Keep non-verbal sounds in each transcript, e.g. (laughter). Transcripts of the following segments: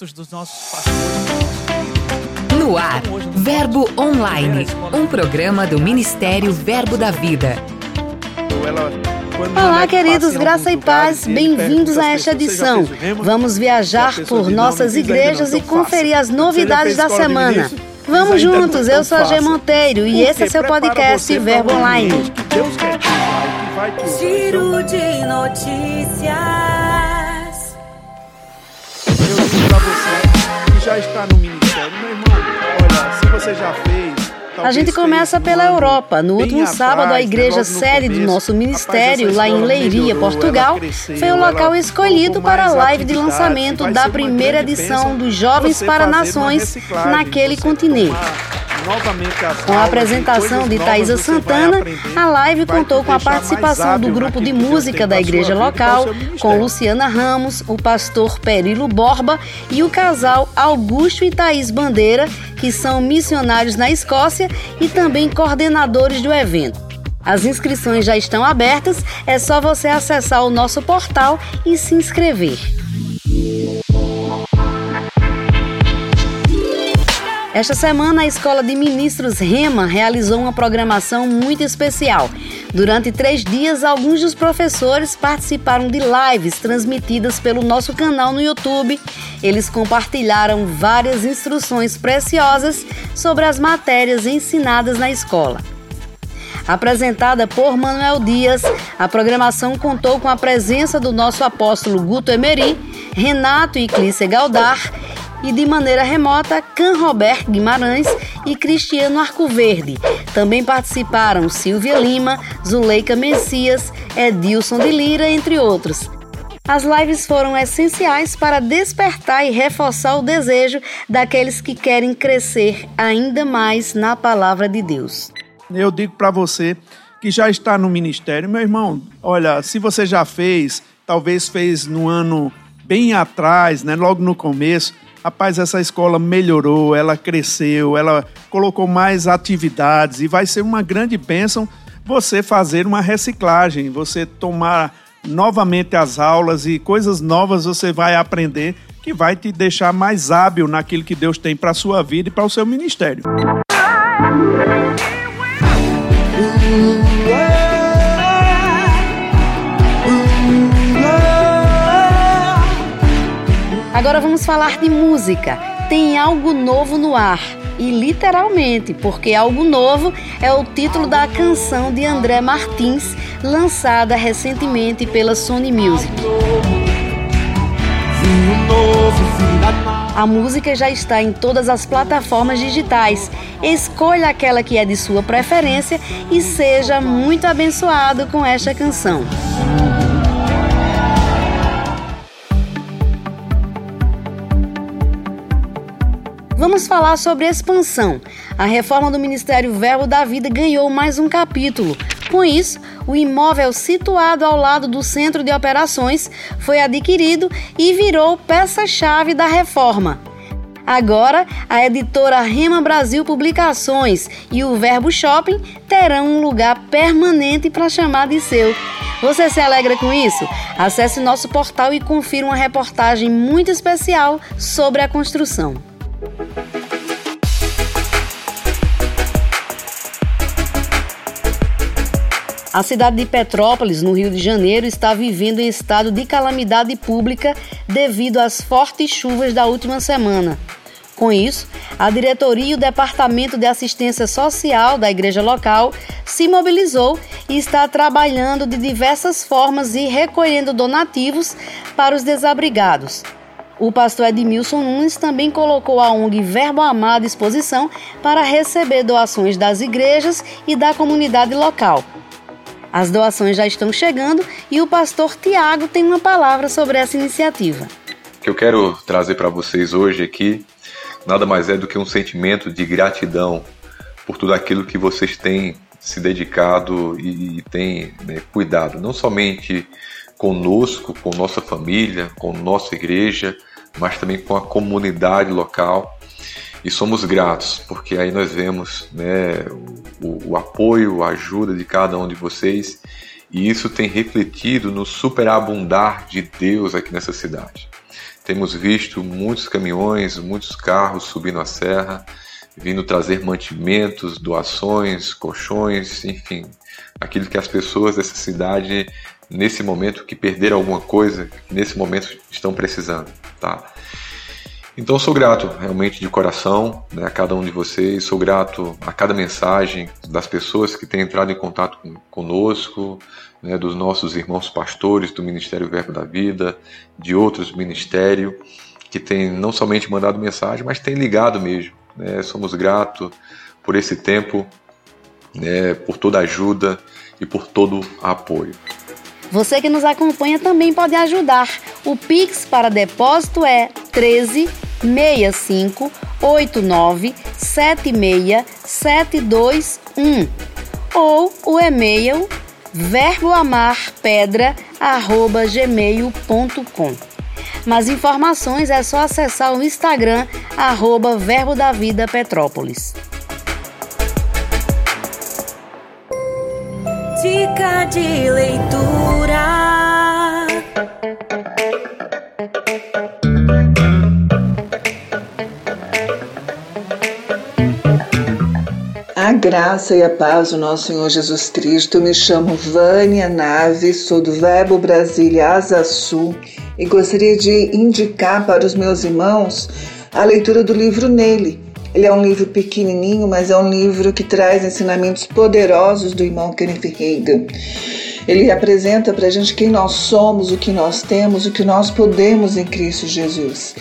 dos nossos pastores. No ar, Verbo Online, um programa do Ministério Verbo da Vida. Olá, queridos, graça e paz, bem-vindos a esta edição. Vamos viajar por nossas igrejas e conferir as novidades da semana. Vamos juntos, eu sou a G Monteiro e esse é seu podcast Verbo Online. Giro de notícias. Está no ministério, meu irmão, olha, se você já fez. A gente começa pela Europa. No último sábado, a igreja sede do nosso ministério, lá em Leiria, Portugal, foi o local escolhido para a live de lançamento da primeira edição dos Jovens para Nações naquele continente. Com a apresentação de Thaisa Santana, a live contou com a participação do grupo de música da igreja local, com Luciana Ramos, o pastor Perilo Borba e o casal Augusto e Thaís Bandeira, que são missionários na Escócia e também coordenadores do evento. As inscrições já estão abertas, é só você acessar o nosso portal e se inscrever. Esta semana, a Escola de Ministros Rema realizou uma programação muito especial. Durante três dias, alguns dos professores participaram de lives transmitidas pelo nosso canal no YouTube. Eles compartilharam várias instruções preciosas sobre as matérias ensinadas na escola. Apresentada por Manuel Dias, a programação contou com a presença do nosso apóstolo Guto Emery, Renato e Clícia Galdar e de maneira remota Can Robert Guimarães e Cristiano Arcoverde. Também participaram Silvia Lima, Zuleika Messias, Edilson de Lira, entre outros. As lives foram essenciais para despertar e reforçar o desejo daqueles que querem crescer ainda mais na palavra de Deus. Eu digo para você que já está no ministério, meu irmão, olha, se você já fez, talvez fez no ano bem atrás, né, logo no começo, Rapaz, essa escola melhorou, ela cresceu, ela colocou mais atividades e vai ser uma grande bênção você fazer uma reciclagem, você tomar novamente as aulas e coisas novas você vai aprender que vai te deixar mais hábil naquilo que Deus tem para a sua vida e para o seu ministério. Agora vamos falar de música. Tem algo novo no ar. E literalmente, porque algo novo é o título da canção de André Martins, lançada recentemente pela Sony Music. A música já está em todas as plataformas digitais. Escolha aquela que é de sua preferência e seja muito abençoado com esta canção. Vamos falar sobre expansão. A reforma do Ministério Verbo da Vida ganhou mais um capítulo. Com isso, o imóvel situado ao lado do Centro de Operações foi adquirido e virou peça-chave da reforma. Agora, a editora Rema Brasil Publicações e o Verbo Shopping terão um lugar permanente para chamar de seu. Você se alegra com isso? Acesse nosso portal e confira uma reportagem muito especial sobre a construção. A cidade de Petrópolis, no Rio de Janeiro, está vivendo em estado de calamidade pública devido às fortes chuvas da última semana. Com isso, a diretoria e o Departamento de Assistência Social da igreja local se mobilizou e está trabalhando de diversas formas e recolhendo donativos para os desabrigados. O pastor Edmilson Nunes também colocou a ONG Verbo Amar à disposição para receber doações das igrejas e da comunidade local. As doações já estão chegando e o pastor Tiago tem uma palavra sobre essa iniciativa. O que eu quero trazer para vocês hoje aqui nada mais é do que um sentimento de gratidão por tudo aquilo que vocês têm se dedicado e têm né, cuidado, não somente conosco, com nossa família, com nossa igreja, mas também com a comunidade local e somos gratos, porque aí nós vemos né, o, o, apoio, a ajuda de cada um de vocês, e isso tem refletido no superabundar de Deus aqui nessa cidade. temos visto muitos caminhões, muitos carros subindo a serra, vindo trazer mantimentos, doações, colchões, enfim, aquilo que as pessoas dessa cidade nesse momento que perderam alguma coisa, nesse momento estão precisando, tá? Então sou grato realmente de coração né, a cada um de vocês, sou grato a cada mensagem das pessoas que têm entrado em contato com, conosco, né, dos nossos irmãos pastores do Ministério Verbo da Vida, de outros ministérios que têm não somente mandado mensagem, mas têm ligado mesmo. Né, somos gratos por esse tempo, né, por toda a ajuda e por todo o apoio. Você que nos acompanha também pode ajudar. O Pix para depósito é 13 65 89 76 721 ou o e-mail verboamarpedra@gmail.com. Mais informações é só acessar o Instagram arroba Verbo da Vida Petrópolis. De leitura. A graça e a paz do nosso Senhor Jesus Cristo. Me chamo Vânia Nave, sou do Verbo Brasília Asa Sul e gostaria de indicar para os meus irmãos a leitura do livro Nele. Ele é um livro pequenininho, mas é um livro que traz ensinamentos poderosos do irmão Kenneth Reagan. Ele apresenta para a gente quem nós somos, o que nós temos, o que nós podemos em Cristo Jesus.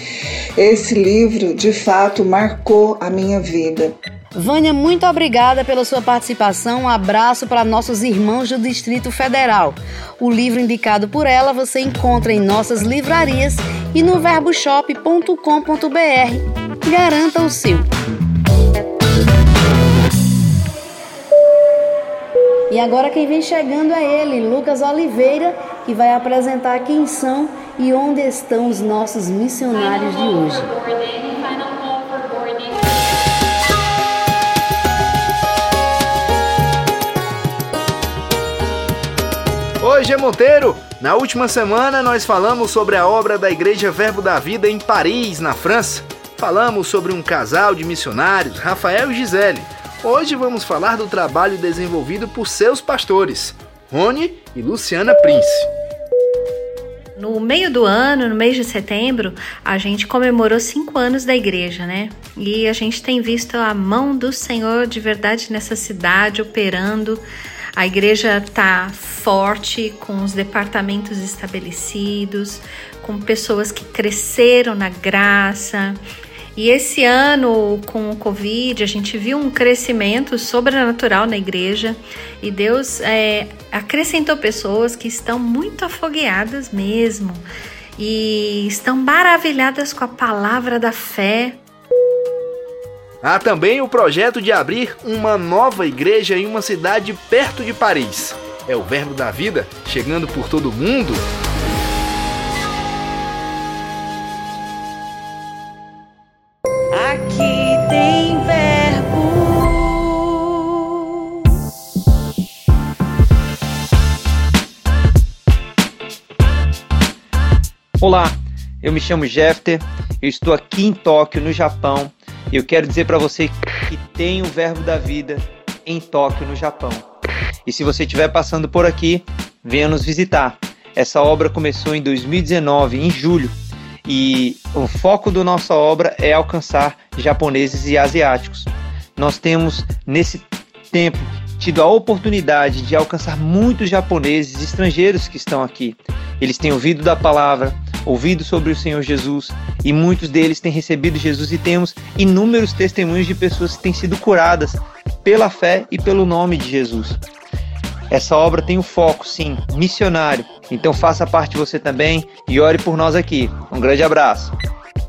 Esse livro, de fato, marcou a minha vida. Vânia, muito obrigada pela sua participação. Um abraço para nossos irmãos do Distrito Federal. O livro indicado por ela você encontra em nossas livrarias e no verboshop.com.br. Garanta o seu. E agora quem vem chegando é ele, Lucas Oliveira, que vai apresentar quem são e onde estão os nossos missionários de hoje. Oi, G Monteiro! Na última semana nós falamos sobre a obra da Igreja Verbo da Vida em Paris, na França. Falamos sobre um casal de missionários, Rafael e Gisele. Hoje vamos falar do trabalho desenvolvido por seus pastores, Rony e Luciana Prince. No meio do ano, no mês de setembro, a gente comemorou cinco anos da igreja, né? E a gente tem visto a mão do Senhor de verdade nessa cidade operando a igreja está forte, com os departamentos estabelecidos, com pessoas que cresceram na graça. E esse ano, com o Covid, a gente viu um crescimento sobrenatural na igreja e Deus é, acrescentou pessoas que estão muito afogueadas mesmo e estão maravilhadas com a palavra da fé, Há também o projeto de abrir uma nova igreja em uma cidade perto de Paris. É o Verbo da Vida chegando por todo mundo. Olá, eu me chamo Jefter, eu estou aqui em Tóquio, no Japão, e eu quero dizer para você que tem o Verbo da Vida em Tóquio, no Japão. E se você estiver passando por aqui, venha nos visitar. Essa obra começou em 2019, em julho, e o foco da nossa obra é alcançar japoneses e asiáticos. Nós temos nesse tempo tido a oportunidade de alcançar muitos japoneses estrangeiros que estão aqui. Eles têm ouvido da palavra, ouvido sobre o Senhor Jesus e muitos deles têm recebido Jesus e temos inúmeros testemunhos de pessoas que têm sido curadas pela fé e pelo nome de Jesus. Essa obra tem o um foco, sim, missionário. Então faça parte você também e ore por nós aqui. Um grande abraço.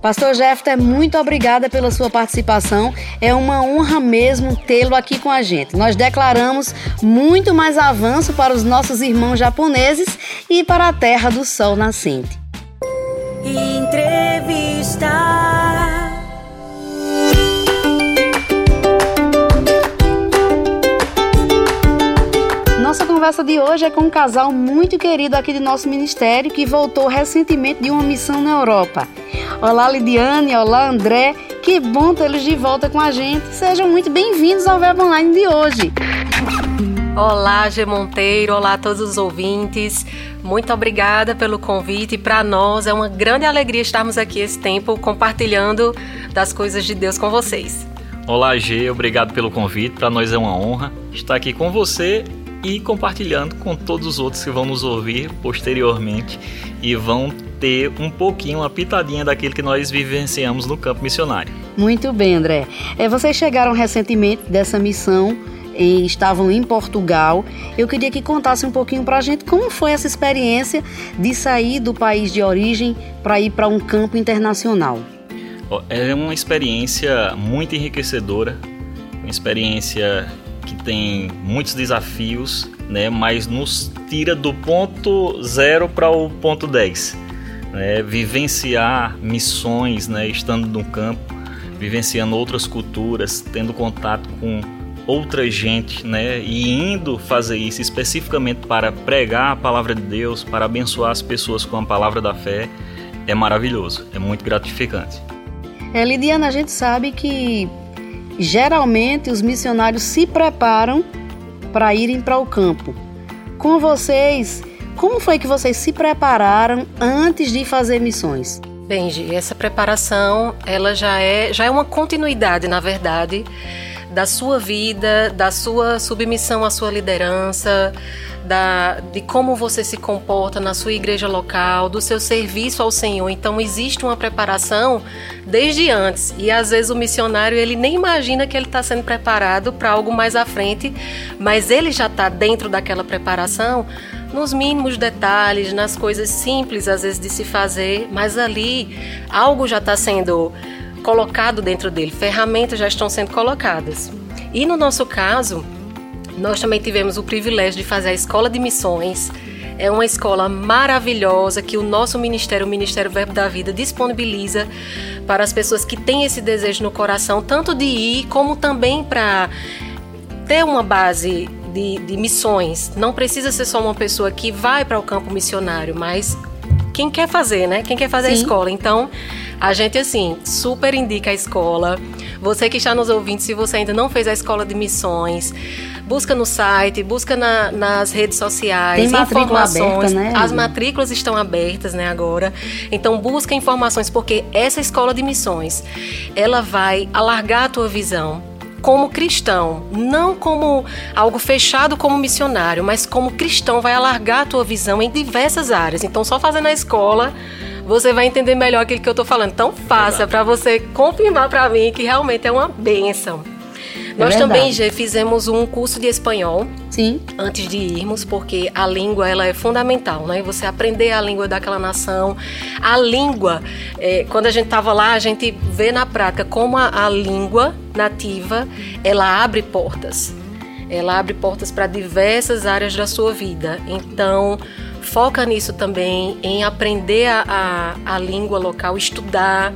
Pastor Jefter, muito obrigada pela sua participação. É uma honra mesmo tê-lo aqui com a gente. Nós declaramos muito mais avanço para os nossos irmãos japoneses e para a terra do sol nascente. Entrevista. Nossa conversa de hoje é com um casal muito querido aqui do nosso ministério que voltou recentemente de uma missão na Europa. Olá, Lidiane. Olá, André. Que bom tê-los de volta com a gente. Sejam muito bem-vindos ao Verbo Online de hoje. Olá, G Monteiro. Olá a todos os ouvintes. Muito obrigada pelo convite. Para nós é uma grande alegria estarmos aqui esse tempo compartilhando das coisas de Deus com vocês. Olá, G. Obrigado pelo convite. Para nós é uma honra estar aqui com você e compartilhando com todos os outros que vão nos ouvir posteriormente e vão ter um pouquinho, uma pitadinha daquilo que nós vivenciamos no campo missionário. Muito bem, André. É, vocês chegaram recentemente dessa missão e estavam em Portugal. Eu queria que contasse um pouquinho para a gente como foi essa experiência de sair do país de origem para ir para um campo internacional. É uma experiência muito enriquecedora, uma experiência que tem muitos desafios, né, mas nos tira do ponto zero para o ponto 10. Né, vivenciar missões, né, estando no campo, vivenciando outras culturas, tendo contato com outra gente, né, e indo fazer isso especificamente para pregar a palavra de Deus, para abençoar as pessoas com a palavra da fé, é maravilhoso, é muito gratificante. É, Lidiana, a gente sabe que geralmente os missionários se preparam para irem para o campo. Com vocês, como foi que vocês se prepararam antes de fazer missões? Benji, essa preparação, ela já é, já é uma continuidade, na verdade, da sua vida, da sua submissão à sua liderança, da, de como você se comporta na sua igreja local, do seu serviço ao Senhor. Então existe uma preparação desde antes e às vezes o missionário ele nem imagina que ele está sendo preparado para algo mais à frente, mas ele já está dentro daquela preparação nos mínimos detalhes, nas coisas simples às vezes de se fazer, mas ali algo já está sendo colocado dentro dele, ferramentas já estão sendo colocadas. E no nosso caso, nós também tivemos o privilégio de fazer a escola de missões. É uma escola maravilhosa que o nosso ministério, o Ministério Verbo da Vida, disponibiliza para as pessoas que têm esse desejo no coração, tanto de ir como também para ter uma base de, de, missões. Não precisa ser só uma pessoa que vai para o campo missionário, mas quem quer fazer, né? Quem quer fazer Sim. a escola. Então, a gente, assim, super indica a escola. Você que está nos ouvindo, se você ainda não fez a escola de missões, busca no site, busca na, nas redes sociais, Tem informações. Aberta, né? As matrículas estão abertas, né, agora. Então busca informações, porque essa escola de missões, ela vai alargar a tua visão como cristão, não como algo fechado como missionário, mas como cristão vai alargar a tua visão em diversas áreas. Então só fazendo a escola você vai entender melhor aquilo que eu estou falando. Então faça para você confirmar para mim que realmente é uma bênção. É Nós também já fizemos um curso de espanhol. Sim. Antes de irmos, porque a língua ela é fundamental, né? Você aprender a língua daquela nação. A língua, é, quando a gente estava lá, a gente vê na prática como a, a língua nativa ela abre portas. Ela abre portas para diversas áreas da sua vida. Então, foca nisso também, em aprender a, a, a língua local, estudar,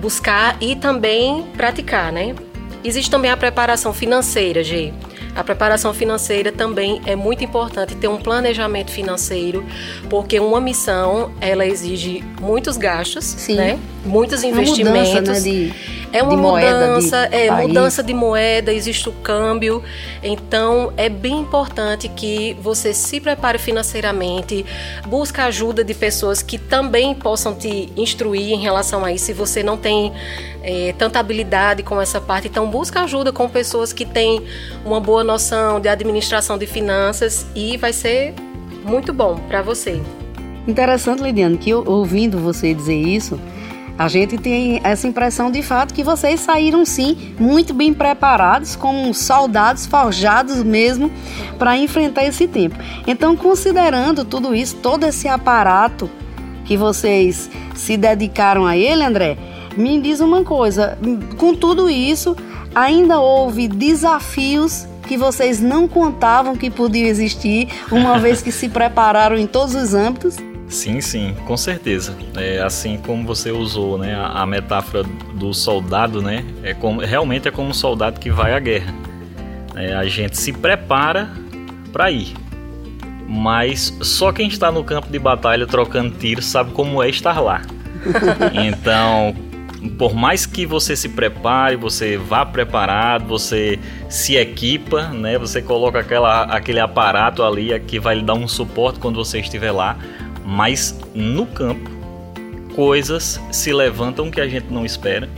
buscar e também praticar, né? Existe também a preparação financeira, G. A preparação financeira também é muito importante ter um planejamento financeiro, porque uma missão ela exige muitos gastos, Sim. né? Muitos investimentos. Uma mudança, né, de, é uma de mudança, moeda, de é país. mudança de moeda, existe o câmbio. Então é bem importante que você se prepare financeiramente, busque ajuda de pessoas que também possam te instruir em relação a isso. Se você não tem é, tanta habilidade com essa parte, então busca ajuda com pessoas que têm uma boa noção de administração de finanças e vai ser muito bom para você. Interessante, Lidiane, que eu, ouvindo você dizer isso, a gente tem essa impressão de fato que vocês saíram sim muito bem preparados, como soldados forjados mesmo, para enfrentar esse tempo. Então, considerando tudo isso, todo esse aparato que vocês se dedicaram a ele, André, me diz uma coisa: com tudo isso, ainda houve desafios que vocês não contavam que podiam existir, uma vez que se prepararam em todos os âmbitos? Sim, sim, com certeza. É, assim como você usou né, a, a metáfora do soldado, né, é como, realmente é como um soldado que vai à guerra. É, a gente se prepara para ir, mas só quem está no campo de batalha trocando tiros sabe como é estar lá. (laughs) então, por mais que você se prepare, você vá preparado, você se equipa, né? Você coloca aquela, aquele aparato ali que vai lhe dar um suporte quando você estiver lá, mas no campo coisas se levantam que a gente não espera,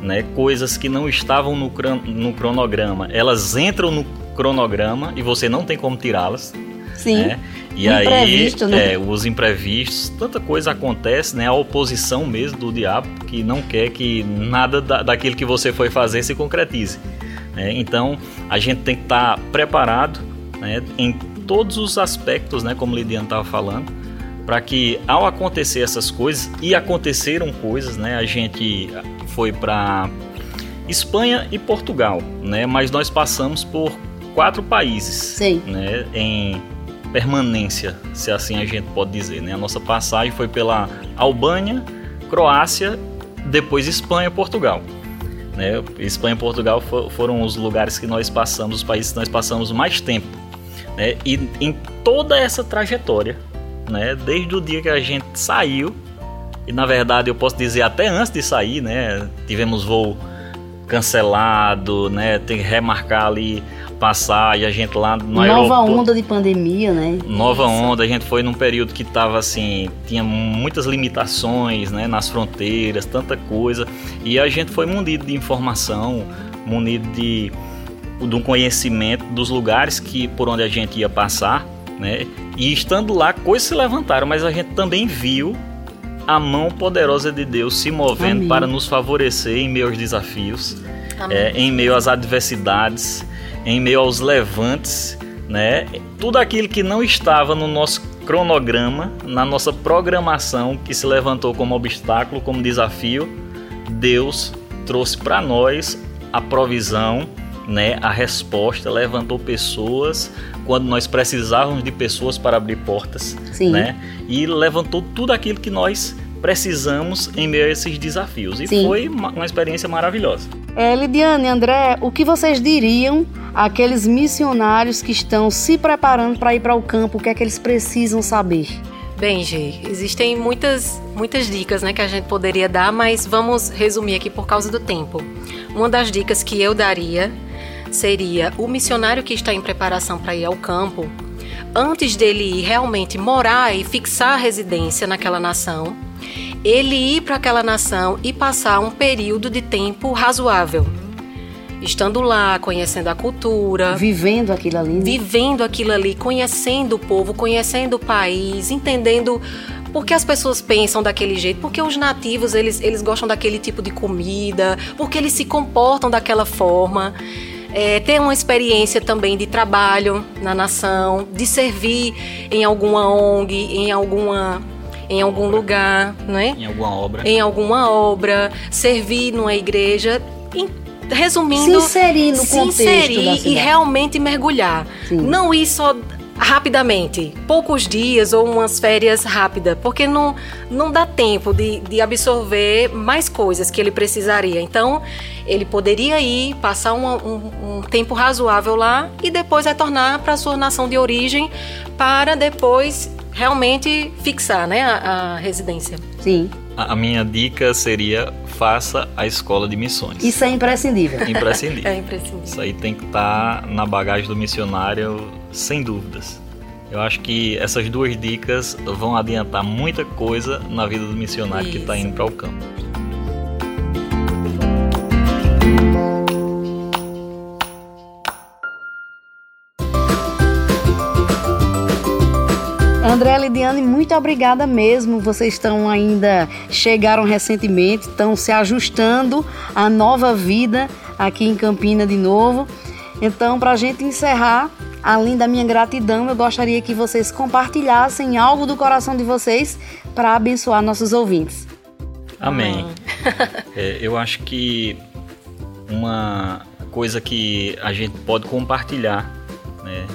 né? Coisas que não estavam no, no cronograma, elas entram no cronograma e você não tem como tirá-las. Sim. Né? E aí, né? é, os imprevistos, tanta coisa acontece, né? A oposição mesmo do diabo, que não quer que nada da, daquilo que você foi fazer se concretize. Né? Então, a gente tem que estar tá preparado né? em todos os aspectos, né? Como Lidiane estava falando, para que ao acontecer essas coisas, e aconteceram coisas, né? A gente foi para Espanha e Portugal, né? Mas nós passamos por quatro países, Sim. né? Em permanência, se assim a gente pode dizer. Né? A nossa passagem foi pela Albânia, Croácia, depois Espanha e Portugal. Né? Espanha e Portugal foram os lugares que nós passamos, os países que nós passamos mais tempo. Né? E em toda essa trajetória, né? desde o dia que a gente saiu, e na verdade eu posso dizer até antes de sair, né? tivemos voo cancelado, né? Tem que remarcar ali passar e a gente lá no Nova aeroporto, onda de pandemia, né? Nova onda, a gente foi num período que tava assim, tinha muitas limitações, né, nas fronteiras, tanta coisa, e a gente foi munido de informação, munido de de um conhecimento dos lugares que por onde a gente ia passar, né? E estando lá, coisas se levantaram, mas a gente também viu a mão poderosa de Deus se movendo Amém. para nos favorecer em meio aos desafios, é, em meio às adversidades, em meio aos levantes, né? Tudo aquilo que não estava no nosso cronograma, na nossa programação, que se levantou como obstáculo, como desafio, Deus trouxe para nós a provisão, né? A resposta, levantou pessoas quando nós precisávamos de pessoas para abrir portas, Sim. né? E levantou tudo aquilo que nós precisamos em meio a esses desafios. E Sim. foi uma, uma experiência maravilhosa. É, Lidiane, André, o que vocês diriam àqueles missionários que estão se preparando para ir para o campo? O que é que eles precisam saber? Bem, Gê, existem muitas, muitas dicas né, que a gente poderia dar, mas vamos resumir aqui por causa do tempo. Uma das dicas que eu daria seria o missionário que está em preparação para ir ao campo, antes dele ir realmente morar e fixar a residência naquela nação, ele ir para aquela nação e passar um período de tempo razoável. Estando lá, conhecendo a cultura, vivendo aquilo ali, né? vivendo aquilo ali, conhecendo o povo, conhecendo o país, entendendo por que as pessoas pensam daquele jeito, porque os nativos eles, eles gostam daquele tipo de comida, porque eles se comportam daquela forma. É, ter uma experiência também de trabalho na nação, de servir em alguma ONG, em alguma em algum lugar, né? Em alguma obra. Em alguma obra, servir numa igreja. Em, resumindo, se inserir no se contexto inserir e realmente mergulhar. Sim. Não ir só rapidamente, poucos dias ou umas férias rápidas, porque não, não dá tempo de, de absorver mais coisas que ele precisaria. Então, ele poderia ir, passar um, um, um tempo razoável lá e depois retornar para a sua nação de origem para depois realmente fixar né, a, a residência. Sim. A minha dica seria faça a escola de missões. Isso é imprescindível. Imprescindível. (laughs) é imprescindível. Isso aí tem que estar tá na bagagem do missionário, sem dúvidas. Eu acho que essas duas dicas vão adiantar muita coisa na vida do missionário Isso. que está indo para o campo. André Lidiane, muito obrigada mesmo. Vocês estão ainda, chegaram recentemente, estão se ajustando à nova vida aqui em Campina de novo. Então, para a gente encerrar, além da minha gratidão, eu gostaria que vocês compartilhassem algo do coração de vocês para abençoar nossos ouvintes. Amém. (laughs) é, eu acho que uma coisa que a gente pode compartilhar, né,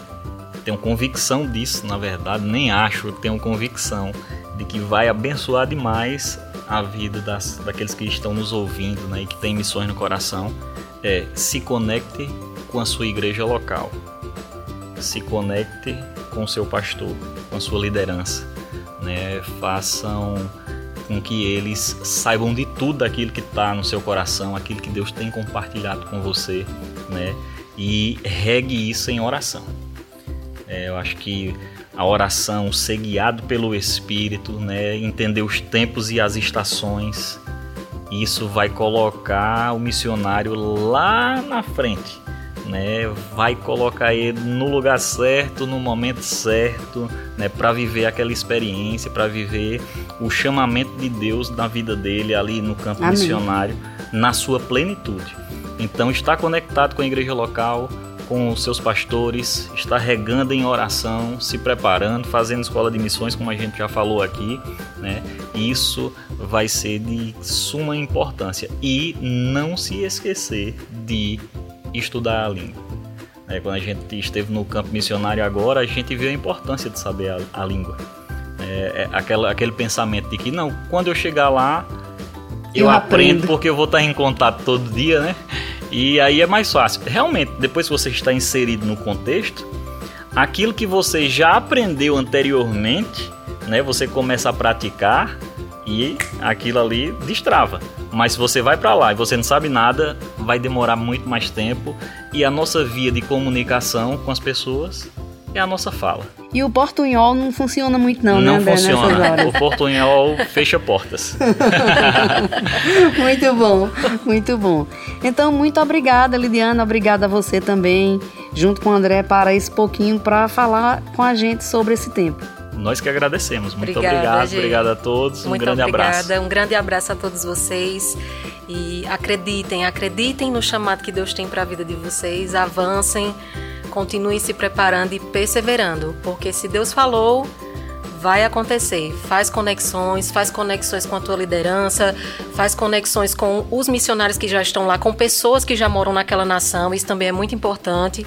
tenho convicção disso, na verdade, nem acho, tenho convicção de que vai abençoar demais a vida das, daqueles que estão nos ouvindo né, e que têm missões no coração. É, se conecte com a sua igreja local. Se conecte com seu pastor, com sua liderança. Né? Façam com que eles saibam de tudo aquilo que está no seu coração, aquilo que Deus tem compartilhado com você, né? E regue isso em oração. É, eu acho que a oração, ser guiado pelo Espírito, né? entender os tempos e as estações, isso vai colocar o missionário lá na frente, né? Vai colocar ele no lugar certo, no momento certo, né? Para viver aquela experiência, para viver o chamamento de Deus na vida dele ali no campo Amém. missionário, na sua plenitude. Então, está conectado com a igreja local, com os seus pastores, está regando em oração, se preparando, fazendo escola de missões, como a gente já falou aqui, né? Isso vai ser de suma importância e não se esquecer de estudar a língua. É, quando a gente esteve no campo missionário agora, a gente viu a importância de saber a, a língua. É, é aquela, aquele pensamento de que não, quando eu chegar lá, eu, eu aprendo. aprendo porque eu vou estar em contato todo dia, né? E aí é mais fácil. Realmente, depois que você está inserido no contexto, aquilo que você já aprendeu anteriormente, né, você começa a praticar e aquilo ali destrava. Mas se você vai para lá e você não sabe nada, vai demorar muito mais tempo e a nossa via de comunicação com as pessoas é a nossa fala. E o portunhol não funciona muito não, não né, André? Não funciona. O portunhol fecha portas. (laughs) muito bom, muito bom. Então, muito obrigada, Lidiana. Obrigada a você também, junto com o André, para esse pouquinho para falar com a gente sobre esse tempo. Nós que agradecemos. Muito obrigada, obrigado. Gente. Obrigado a todos. Muito um grande obrigada. abraço. Um grande abraço a todos vocês. E acreditem, acreditem no chamado que Deus tem para a vida de vocês. Avancem continue se preparando e perseverando, porque se Deus falou, vai acontecer. Faz conexões, faz conexões com a tua liderança, faz conexões com os missionários que já estão lá, com pessoas que já moram naquela nação. Isso também é muito importante,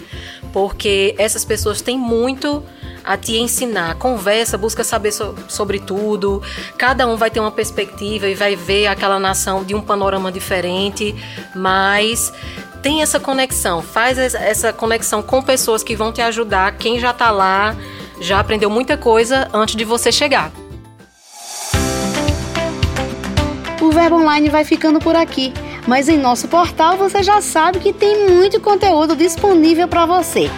porque essas pessoas têm muito a te ensinar. Conversa, busca saber so sobre tudo. Cada um vai ter uma perspectiva e vai ver aquela nação de um panorama diferente, mas tem essa conexão, faz essa conexão com pessoas que vão te ajudar, quem já está lá, já aprendeu muita coisa antes de você chegar. O Verbo Online vai ficando por aqui, mas em nosso portal você já sabe que tem muito conteúdo disponível para você.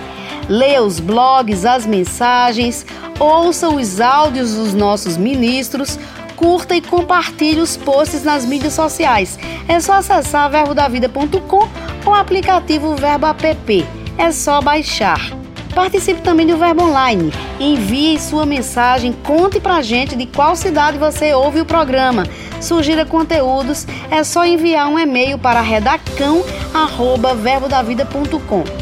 Leia os blogs, as mensagens, ouça os áudios dos nossos ministros, curta e compartilhe os posts nas mídias sociais. É só acessar verbodavida.com ou aplicativo Verbo App. É só baixar. Participe também do Verbo Online. Envie sua mensagem, conte pra gente de qual cidade você ouve o programa. Sugira conteúdos, é só enviar um e-mail para redacão@verbodavida.com.